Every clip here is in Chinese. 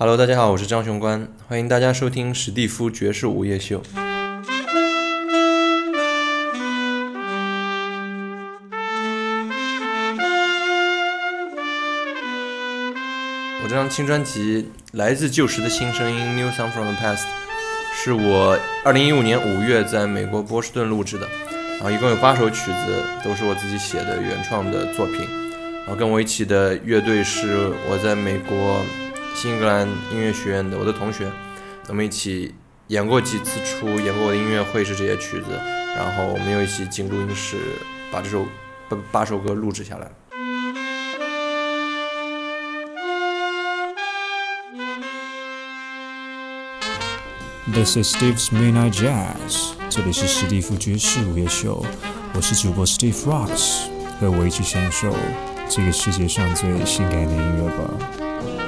Hello，大家好，我是张雄关，欢迎大家收听史蒂夫爵士午夜秀。我这张新专辑《来自旧时的新声音》（New Song from the Past） 是我2015年5月在美国波士顿录制的，然后一共有八首曲子，都是我自己写的原创的作品。然后跟我一起的乐队是我在美国新英格兰音乐学院的我的同学，我们一起演过几次出，演过我的音乐会是这些曲子，然后我们又一起进录音室把这首八八首歌录制下来。This is Steve's Midnight Jazz，这里是史蒂夫爵士午夜秀，我是主播 Steve Rocks，和我一起享受这个世界上最性感的音乐吧。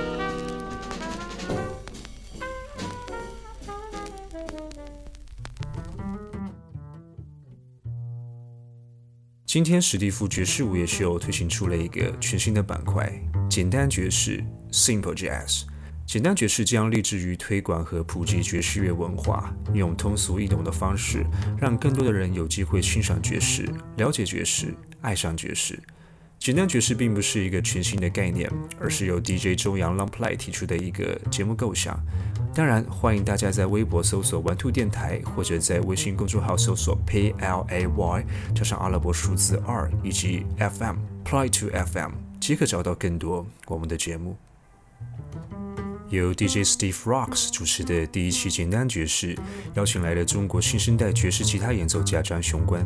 今天史蒂夫爵士午夜秀推行出了一个全新的板块——简单爵士 （Simple Jazz）。简单爵士将立志于推广和普及爵士乐文化，用通俗易懂的方式，让更多的人有机会欣赏爵士、了解爵士、爱上爵士。简单爵士并不是一个全新的概念，而是由 DJ 周洋 Longplay 提出的一个节目构想。当然，欢迎大家在微博搜索“玩兔电台”，或者在微信公众号搜索 “play” 加上阿拉伯数字二以及 FM Play to FM，即可找到更多我们的节目。由 DJ Steve Rocks 主持的第一期简单爵士，邀请来了中国新生代爵士吉他演奏家张雄关。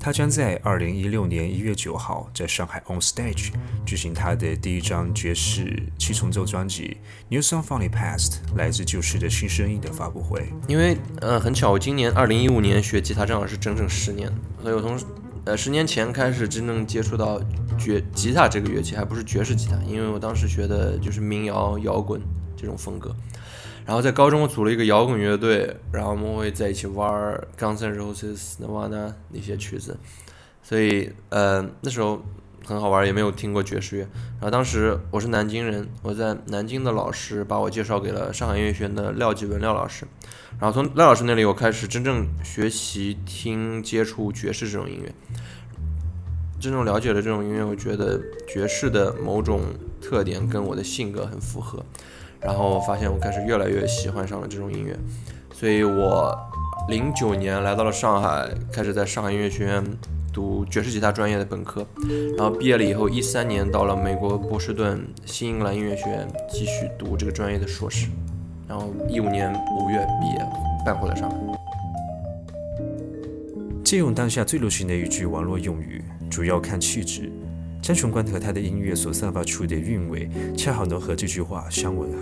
他将在二零一六年一月九号在上海 On Stage 举行他的第一张爵士七重奏专辑《New Song from the Past》来自旧时的新声音的发布会。因为呃很巧，我今年二零一五年学吉他正好是整整十年，所以我从呃十年前开始真正接触到爵吉他这个乐器，还不是爵士吉他，因为我当时学的就是民谣摇滚。这种风格，然后在高中我组了一个摇滚乐队，然后我们会在一起玩《Guns N' Roses》、Nirvana 那些曲子，所以呃那时候很好玩，也没有听过爵士乐。然后当时我是南京人，我在南京的老师把我介绍给了上海音乐学院的廖继文廖老师，然后从廖老师那里我开始真正学习听接触爵士这种音乐，真正了解了这种音乐，我觉得爵士的某种特点跟我的性格很符合。然后发现我开始越来越喜欢上了这种音乐，所以我零九年来到了上海，开始在上海音乐学院读爵士吉他专业的本科，然后毕业了以后，一三年到了美国波士顿新英格兰音乐学院继续读这个专业的硕士，然后一五年五月毕业，搬回了上海。借用当下最流行的一句网络用语，主要看气质。张雄关和他的音乐所散发出的韵味，恰好能和这句话相吻合。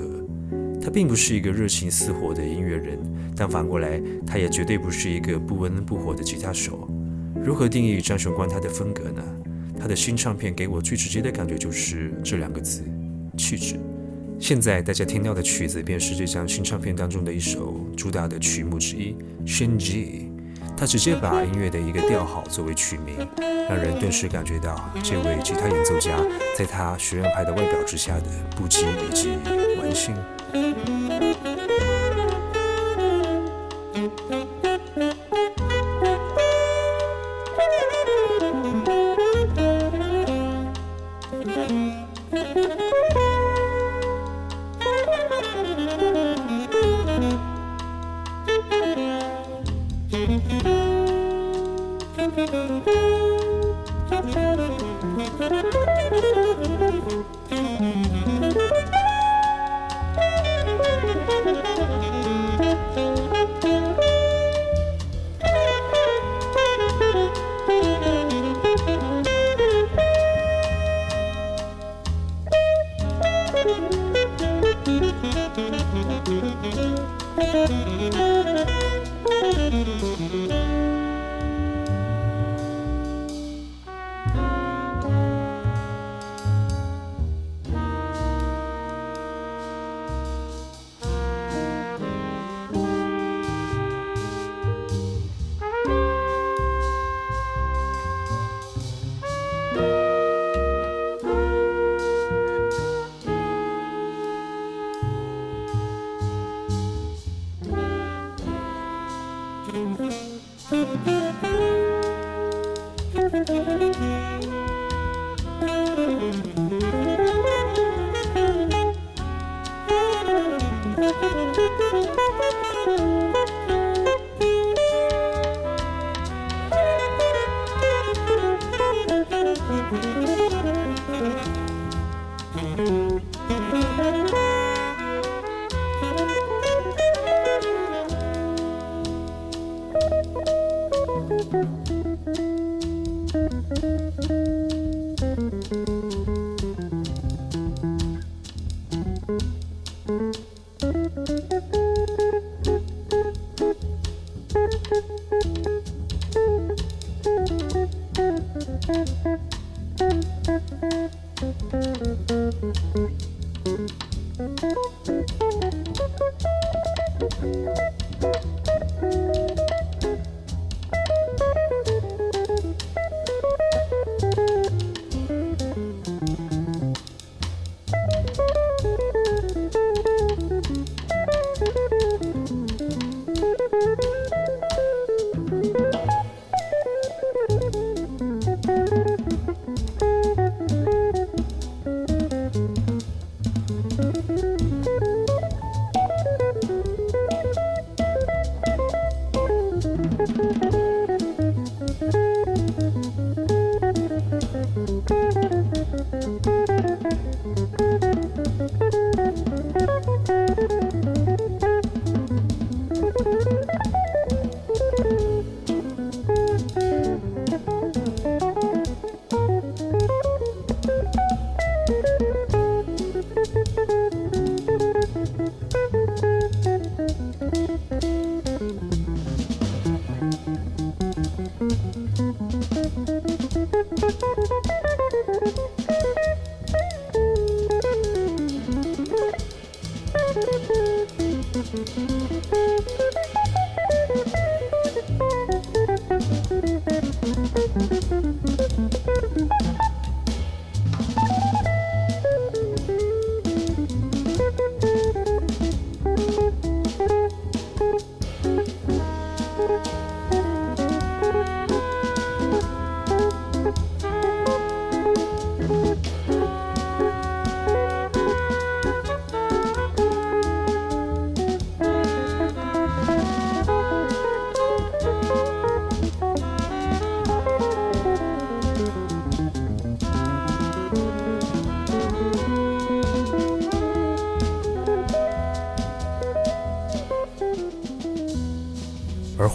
他并不是一个热情似火的音乐人，但反过来，他也绝对不是一个不温不火的吉他手。如何定义张雄关他的风格呢？他的新唱片给我最直接的感觉就是这两个字：气质。现在大家听到的曲子，便是这张新唱片当中的一首主打的曲目之一，《轩辕》。他直接把音乐的一个调号作为曲名，让人顿时感觉到这位吉他演奏家在他学院派的外表之下的不羁以及玩心。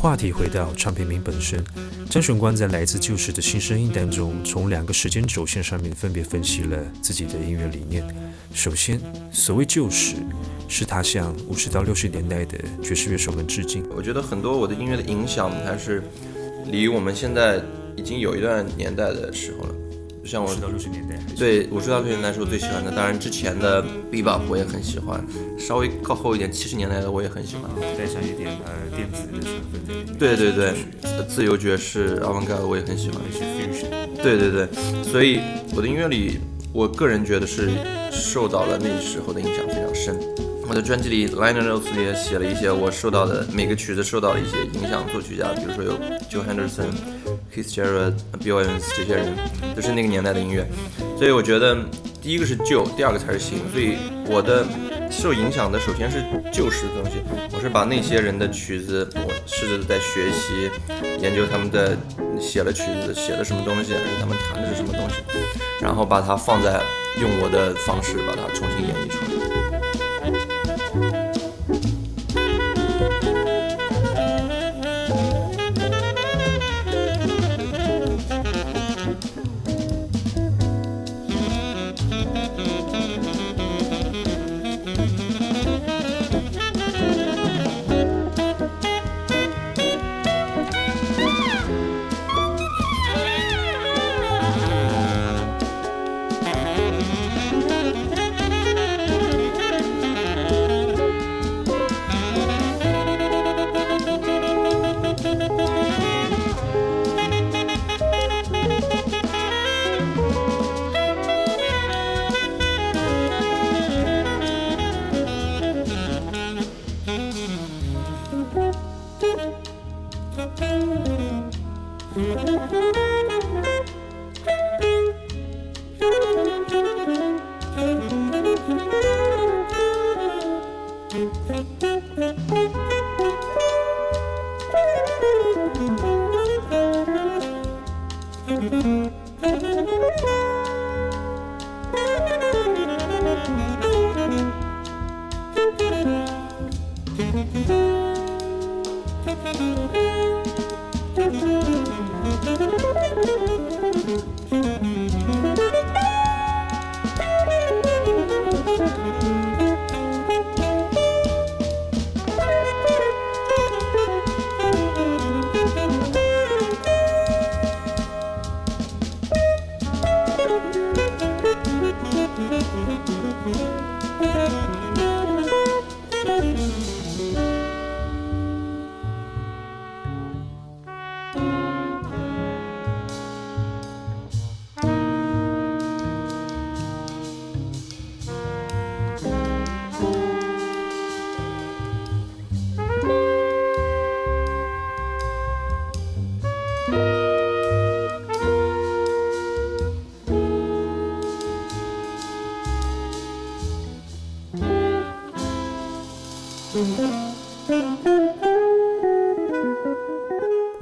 话题回到唱片名本身，张雄关在来自旧时的新声音当中，从两个时间轴线上面分别分析了自己的音乐理念。首先，所谓旧时，是他向五十到六十年代的爵士乐手们致敬。我觉得很多我的音乐的影响，还是离我们现在已经有一段年代的时候了。像我到六十年代，对五十到六十年代是我最喜欢的，当然之前的 bebop 我也很喜欢，稍微靠后一点七十年代的我也很喜欢，带上一点呃电子的成分在里面。对对对，自由爵士、avant-garde 我也很喜欢。对对对，所以我的音乐里，我个人觉得是受到了那时候的影响非常深。我的专辑里 liner notes 里也写了一些我受到的每个曲子受到的一些影响，作曲家，比如说有 Joe Henderson、Keith Jarrett、Bill Evans 这些人，都是那个年代的音乐。所以我觉得第一个是旧，第二个才是新。所以我的受影响的首先是旧时的东西，我是把那些人的曲子，我试着在学习、研究他们的写了曲子写的什么东西，他们弹的是什么东西，然后把它放在用我的方式把它重新演绎出来。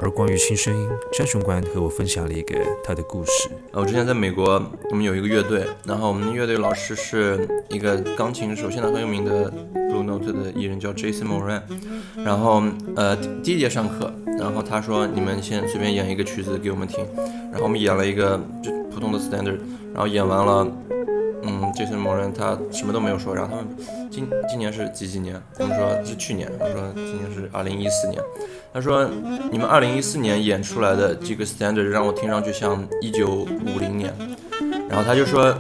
而关于新声音，詹雄关和我分享了一个他的故事。我之前在美国，我们有一个乐队，然后我们的乐队老师是一个钢琴手，现在很有名的 blue note 的艺人，叫 Jason Moran。然后呃，第一节上课。然后他说你们先随便演一个曲子给我们听，然后我们演了一个就普通的 Standard，然后演完了，嗯，Jason Moran 他什么都没有说，然后他们今今年是几几年？我们说是去年，我说今年是二零一四年。他说：“你们二零一四年演出来的这个 standard 让我听上去像一九五零年。”然后他就说：“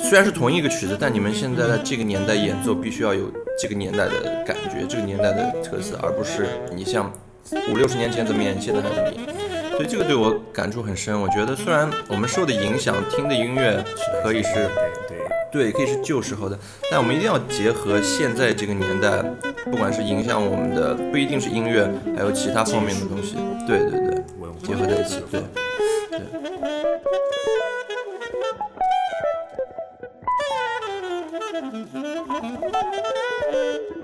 虽然是同一个曲子，但你们现在在这个年代演奏必须要有这个年代的感觉，这个年代的特色，而不是你像五六十年前怎么演，现在还怎么演。”所以这个对我感触很深。我觉得虽然我们受的影响，听的音乐可以是。对，可以是旧时候的，但我们一定要结合现在这个年代，不管是影响我们的，不一定是音乐，还有其他方面的东西。对对对，结合在一起，对对。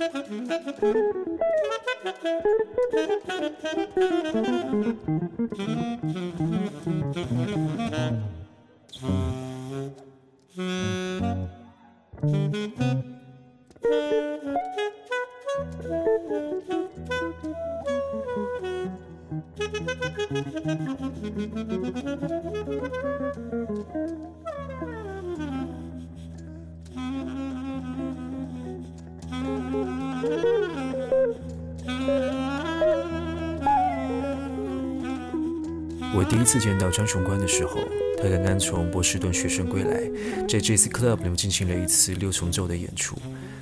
我 见到张雄关的时候，他刚刚从波士顿学生归来，在 Jazz Club 里面进行了一次六重奏的演出。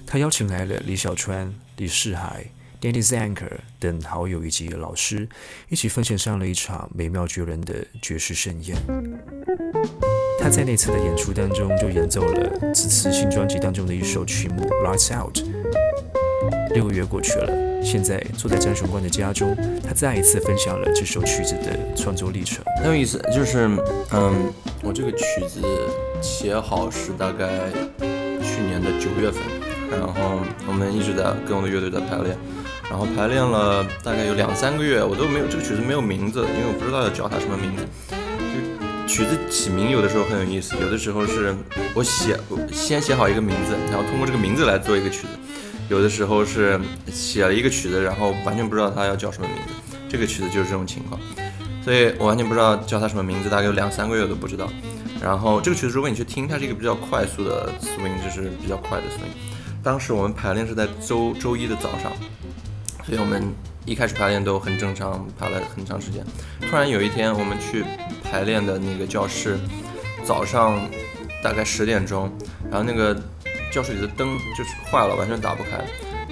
他邀请来了李小川、李世海、Danny Zanker 等好友以及老师，一起奉献上了一场美妙绝伦的爵士盛宴。他在那次的演出当中就演奏了此次新专辑当中的一首曲目《Lights Out》。六个月过去了。现在坐在张雄关的家中，他再一次分享了这首曲子的创作历程。很有意思，就是，嗯，我这个曲子写好是大概去年的九月份，然后我们一直在跟我的乐队在排练，然后排练了大概有两三个月，我都没有这个曲子没有名字，因为我不知道要叫它什么名字。就曲子起名有的时候很有意思，有的时候是我写先写好一个名字，然后通过这个名字来做一个曲子。有的时候是写了一个曲子，然后完全不知道它要叫什么名字。这个曲子就是这种情况，所以我完全不知道叫它什么名字，大概有两三个月都不知道。然后这个曲子如果你去听，它是一个比较快速的 swing，就是比较快的 swing。当时我们排练是在周周一的早上，所以我们一开始排练都很正常，排了很长时间。突然有一天我们去排练的那个教室，早上大概十点钟，然后那个。教室里的灯就是坏了，完全打不开。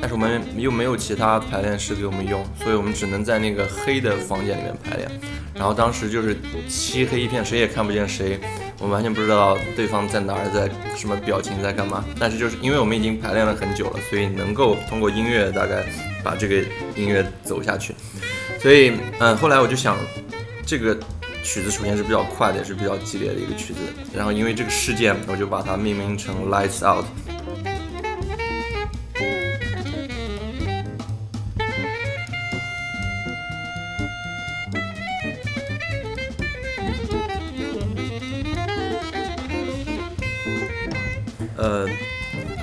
但是我们又没有其他排练室给我们用，所以我们只能在那个黑的房间里面排练。然后当时就是漆黑一片，谁也看不见谁，我们完全不知道对方在哪儿，在什么表情，在干嘛。但是就是因为我们已经排练了很久了，所以能够通过音乐大概把这个音乐走下去。所以嗯，后来我就想，这个曲子首先是比较快的，也是比较激烈的一个曲子。然后因为这个事件，我就把它命名成 Lights Out。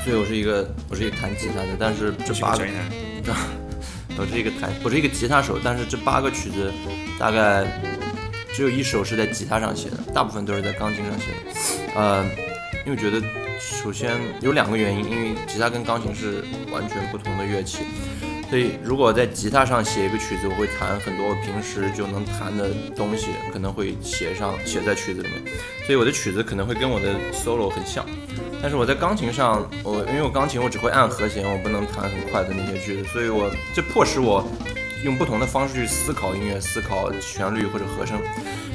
所以我是一个我是一个弹吉他的，但是这八个，我是一个弹我是一个吉他手，但是这八个曲子大概只有一首是在吉他上写的，大部分都是在钢琴上写的。呃，因为觉得首先有两个原因，因为吉他跟钢琴是完全不同的乐器。所以，如果在吉他上写一个曲子，我会弹很多平时就能弹的东西，可能会写上写在曲子里面。所以我的曲子可能会跟我的 solo 很像。但是我在钢琴上，我因为我钢琴我只会按和弦，我不能弹很快的那些句子，所以我这迫使我用不同的方式去思考音乐，思考旋律或者和声，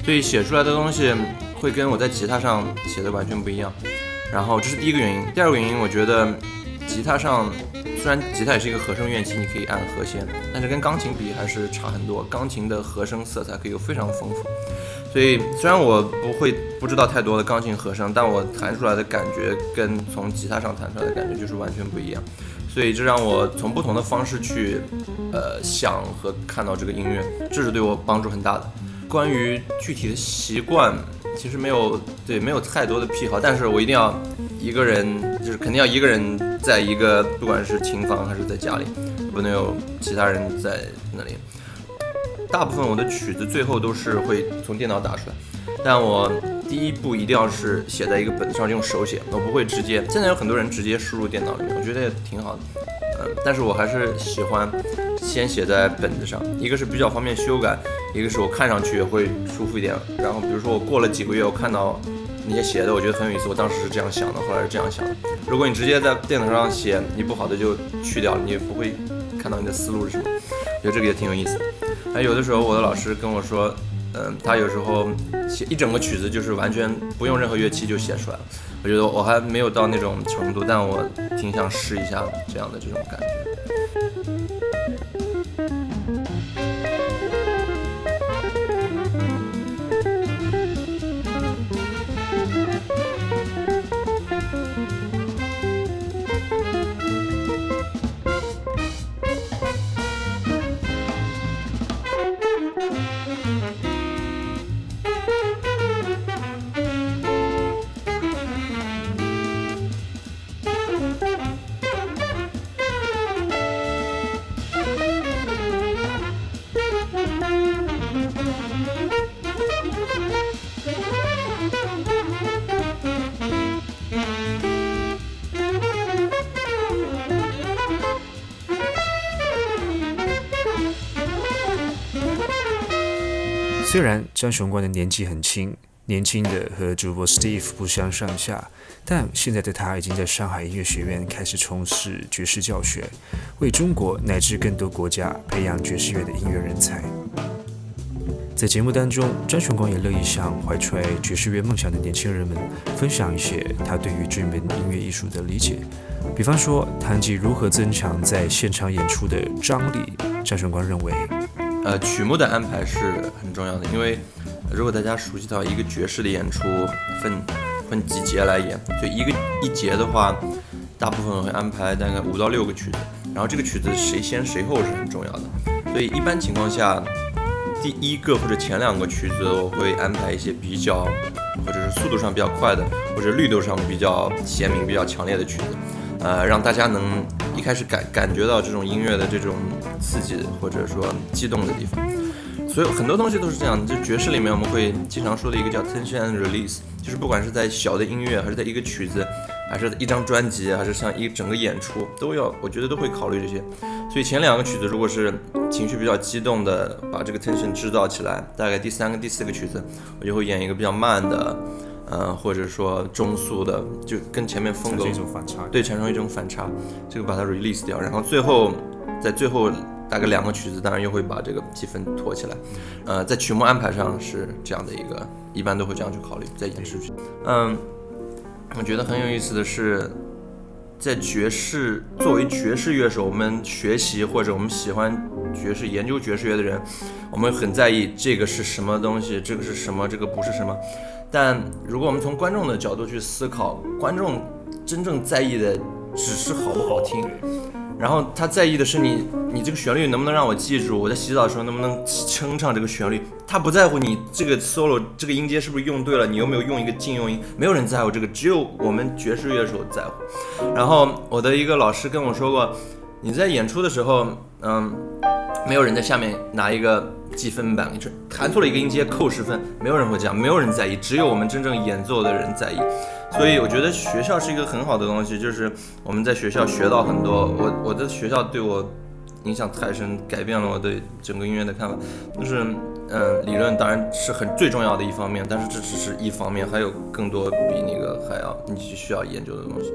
所以写出来的东西会跟我在吉他上写的完全不一样。然后这是第一个原因，第二个原因，我觉得吉他上虽然吉他也是一个和声乐器，你可以按和弦，但是跟钢琴比还是差很多。钢琴的和声色彩可以非常丰富。所以虽然我不会不知道太多的钢琴和声，但我弹出来的感觉跟从吉他上弹出来的感觉就是完全不一样。所以这让我从不同的方式去，呃，想和看到这个音乐，这是对我帮助很大的。关于具体的习惯，其实没有对没有太多的癖好，但是我一定要一个人，就是肯定要一个人在一个不管是琴房还是在家里，不能有其他人在那里。大部分我的曲子最后都是会从电脑打出来，但我第一步一定要是写在一个本子上用手写，我不会直接。现在有很多人直接输入电脑里面，我觉得也挺好的，嗯，但是我还是喜欢先写在本子上，一个是比较方便修改，一个是我看上去也会舒服一点。然后比如说我过了几个月，我看到那些写的，我觉得很有意思，我当时是这样想的，后来是这样想的。如果你直接在电脑上写，你不好的就去掉，你也不会看到你的思路是什么。我觉得这个也挺有意思。还有的时候，我的老师跟我说，嗯，他有时候写一整个曲子，就是完全不用任何乐器就写出来了。我觉得我还没有到那种程度，但我挺想试一下这样的这种感觉。张雄关的年纪很轻，年轻的和主播 Steve 不相上下，但现在的他已经在上海音乐学院开始从事爵士教学，为中国乃至更多国家培养爵士乐的音乐人才。在节目当中，张雄光也乐意向怀揣爵士乐梦想的年轻人们分享一些他对于这门音乐艺术的理解，比方说谈及如何增强在现场演出的张力。张雄光认为。呃，曲目的安排是很重要的，因为如果大家熟悉到一个爵士的演出分分几节来演，就一个一节的话，大部分会安排大概五到六个曲子，然后这个曲子谁先谁后是很重要的，所以一般情况下，第一个或者前两个曲子我会安排一些比较或者是速度上比较快的，或者律动上比较鲜明、比较强烈的曲子。呃，让大家能一开始感感觉到这种音乐的这种刺激或者说激动的地方，所以很多东西都是这样。就爵士里面我们会经常说的一个叫 tension and release，就是不管是在小的音乐，还是在一个曲子，还是一张专辑，还是像一整个演出，都要我觉得都会考虑这些。所以前两个曲子如果是情绪比较激动的，把这个 tension 制造起来，大概第三个、第四个曲子，我就会演一个比较慢的。嗯，或者说中速的，就跟前面风格一种反差，对，产生一种反差，这个把它 release 掉，然后最后在最后大概两个曲子，当然又会把这个气氛托起来。呃，在曲目安排上是这样的一个，一般都会这样去考虑，在演出去。嗯，我觉得很有意思的是，在爵士作为爵士乐手，我们学习或者我们喜欢爵士、研究爵士乐的人，我们很在意这个是什么东西，这个是什么，这个不是什么。但如果我们从观众的角度去思考，观众真正在意的只是好不好听，然后他在意的是你，你这个旋律能不能让我记住？我在洗澡的时候能不能哼唱这个旋律？他不在乎你这个 solo 这个音阶是不是用对了，你有没有用一个禁用音？没有人在乎这个，只有我们爵士乐手在乎。然后我的一个老师跟我说过，你在演出的时候，嗯，没有人在下面拿一个。记分板，你弹错了一个音阶扣十分，没有人会这样，没有人在意，只有我们真正演奏的人在意。所以我觉得学校是一个很好的东西，就是我们在学校学到很多。我我的学校对我影响太深，改变了我对整个音乐的看法。就是嗯，理论当然是很最重要的一方面，但是这只是一方面，还有更多比那个还要你需要研究的东西。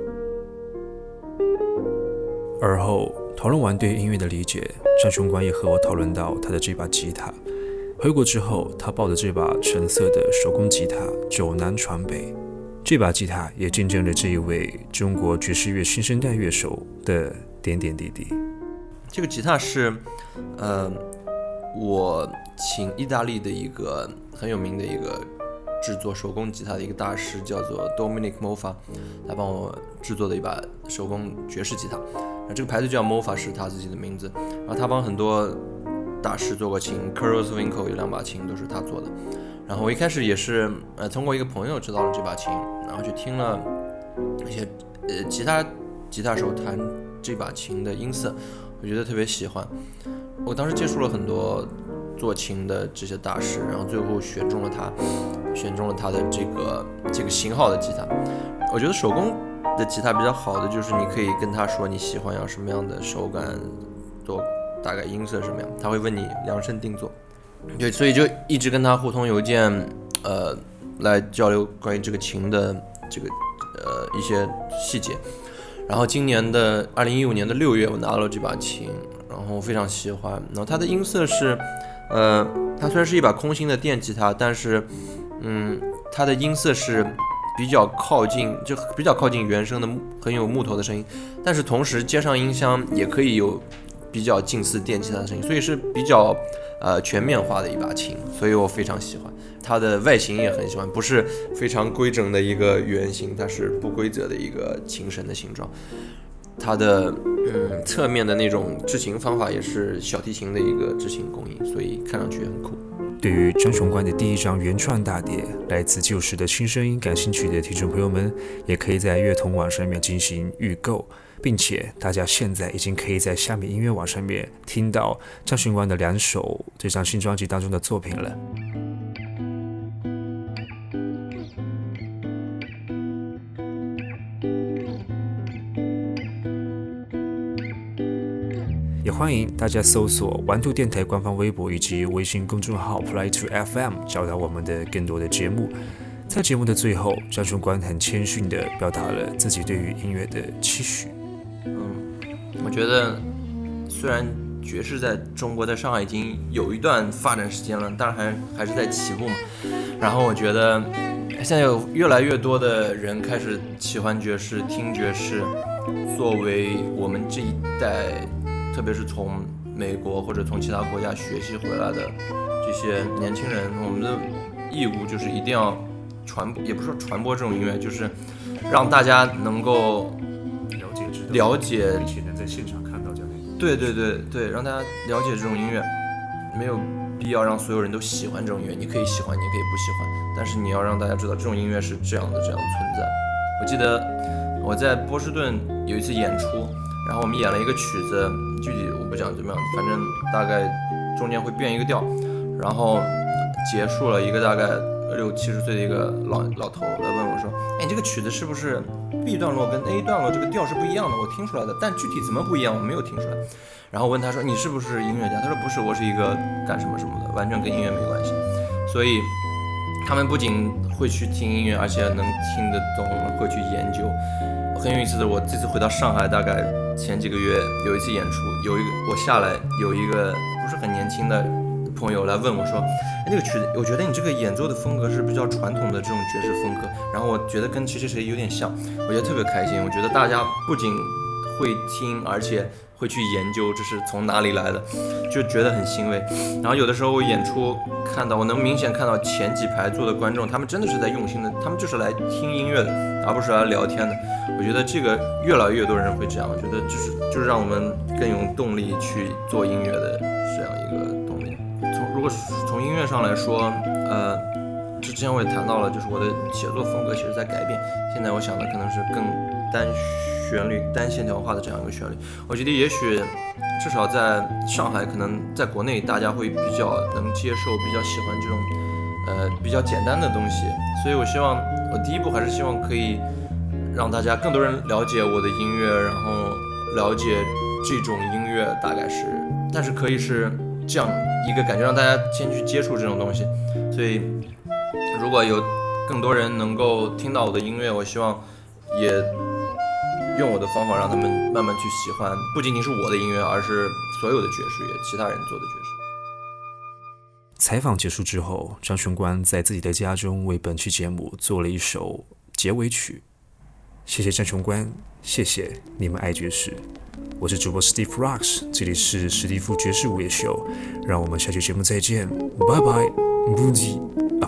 而后讨论完对音乐的理解，张雄关也和我讨论到他的这把吉他。回国之后，他抱着这把橙色的手工吉他走南闯北，这把吉他也见证了这一位中国爵士乐新生代乐手的点点滴滴。这个吉他是，呃，我请意大利的一个很有名的一个制作手工吉他的一个大师，叫做 Dominic Mofa，他帮我制作的一把手工爵士吉他。这个牌子叫 Mofa，是他自己的名字。然后他帮很多。大师做过琴 c a r l s Winkle 有两把琴都是他做的。然后我一开始也是呃通过一个朋友知道了这把琴，然后去听了一些呃其他吉他手弹这把琴的音色，我觉得特别喜欢。我当时接触了很多做琴的这些大师，然后最后选中了他，选中了他的这个这个型号的吉他。我觉得手工的吉他比较好的就是你可以跟他说你喜欢要什么样的手感做。大概音色什么样？他会问你量身定做，对，所以就一直跟他互通邮件，呃，来交流关于这个琴的这个呃一些细节。然后今年的二零一五年的六月，我拿了这把琴，然后非常喜欢。然后它的音色是，呃，它虽然是一把空心的电吉他，但是，嗯，它的音色是比较靠近，就比较靠近原声的，很有木头的声音。但是同时接上音箱也可以有。比较近似电吉他的声音，所以是比较呃全面化的一把琴，所以我非常喜欢它的外形也很喜欢，不是非常规整的一个圆形，它是不规则的一个琴身的形状。它的嗯侧面的那种制琴方法也是小提琴的一个制琴工艺，所以看上去很酷。对于张雄关的第一张原创大碟来自旧时的新声音感兴趣的听众朋友们，也可以在乐童网上面进行预购。并且大家现在已经可以在下面音乐网上面听到张雄关的两首这张新专辑当中的作品了。欢迎大家搜索玩兔电台官方微博以及微信公众号 Play to FM，找到我们的更多的节目。在节目的最后，张巡官很谦逊地表达了自己对于音乐的期许。嗯我觉得，虽然爵士在中国在上海已经有一段发展时间了，但是还还是在起步嘛。然后我觉得，现在有越来越多的人开始喜欢爵士、听爵士。作为我们这一代，特别是从美国或者从其他国家学习回来的这些年轻人，我们的义务就是一定要传播，也不是说传播这种音乐，就是让大家能够。了解，并且能在现场看到这样的。对对对对，让大家了解这种音乐，没有必要让所有人都喜欢这种音乐。你可以喜欢，你可以不喜欢，但是你要让大家知道这种音乐是这样的，这样存在。我记得我在波士顿有一次演出，然后我们演了一个曲子，具体我不讲怎么样，反正大概中间会变一个调，然后结束了一个大概。六七十岁的一个老老头来问我说：“哎，这个曲子是不是 B 段落跟 A 段落这个调是不一样的？我听出来的，但具体怎么不一样，我没有听出来。”然后问他说：“你是不是音乐家？”他说：“不是，我是一个干什么什么的，完全跟音乐没关系。”所以他们不仅会去听音乐，而且能听得懂，会去研究。很有意思的，我这次回到上海，大概前几个月有一次演出，有一个我下来有一个不是很年轻的。朋友来问我说：“哎，那个曲子，我觉得你这个演奏的风格是比较传统的这种爵士风格，然后我觉得跟谁谁谁有点像，我觉得特别开心。我觉得大家不仅会听，而且会去研究这是从哪里来的，就觉得很欣慰。然后有的时候我演出看到，我能明显看到前几排坐的观众，他们真的是在用心的，他们就是来听音乐的，而不是来聊天的。我觉得这个越来越多人会这样，我觉得就是就是让我们更有动力去做音乐的这样一个动力。从。”如果从音乐上来说，呃，之前我也谈到了，就是我的写作风格其实在改变。现在我想的可能是更单旋律、单线条化的这样一个旋律。我觉得也许至少在上海，可能在国内大家会比较能接受、比较喜欢这种呃比较简单的东西。所以我希望我第一步还是希望可以让大家更多人了解我的音乐，然后了解这种音乐大概是，但是可以是。这样一个感觉，让大家先去接触这种东西。所以，如果有更多人能够听到我的音乐，我希望也用我的方法让他们慢慢去喜欢，不仅仅是我的音乐，而是所有的爵士乐，其他人做的爵士。采访结束之后，张雄关在自己的家中为本期节目做了一首结尾曲。谢谢张雄关，谢谢你们爱爵士。我是主播 Steve Rocks，这里是史蒂夫爵士午夜秀，让我们下期节目再见，拜拜，不吉阿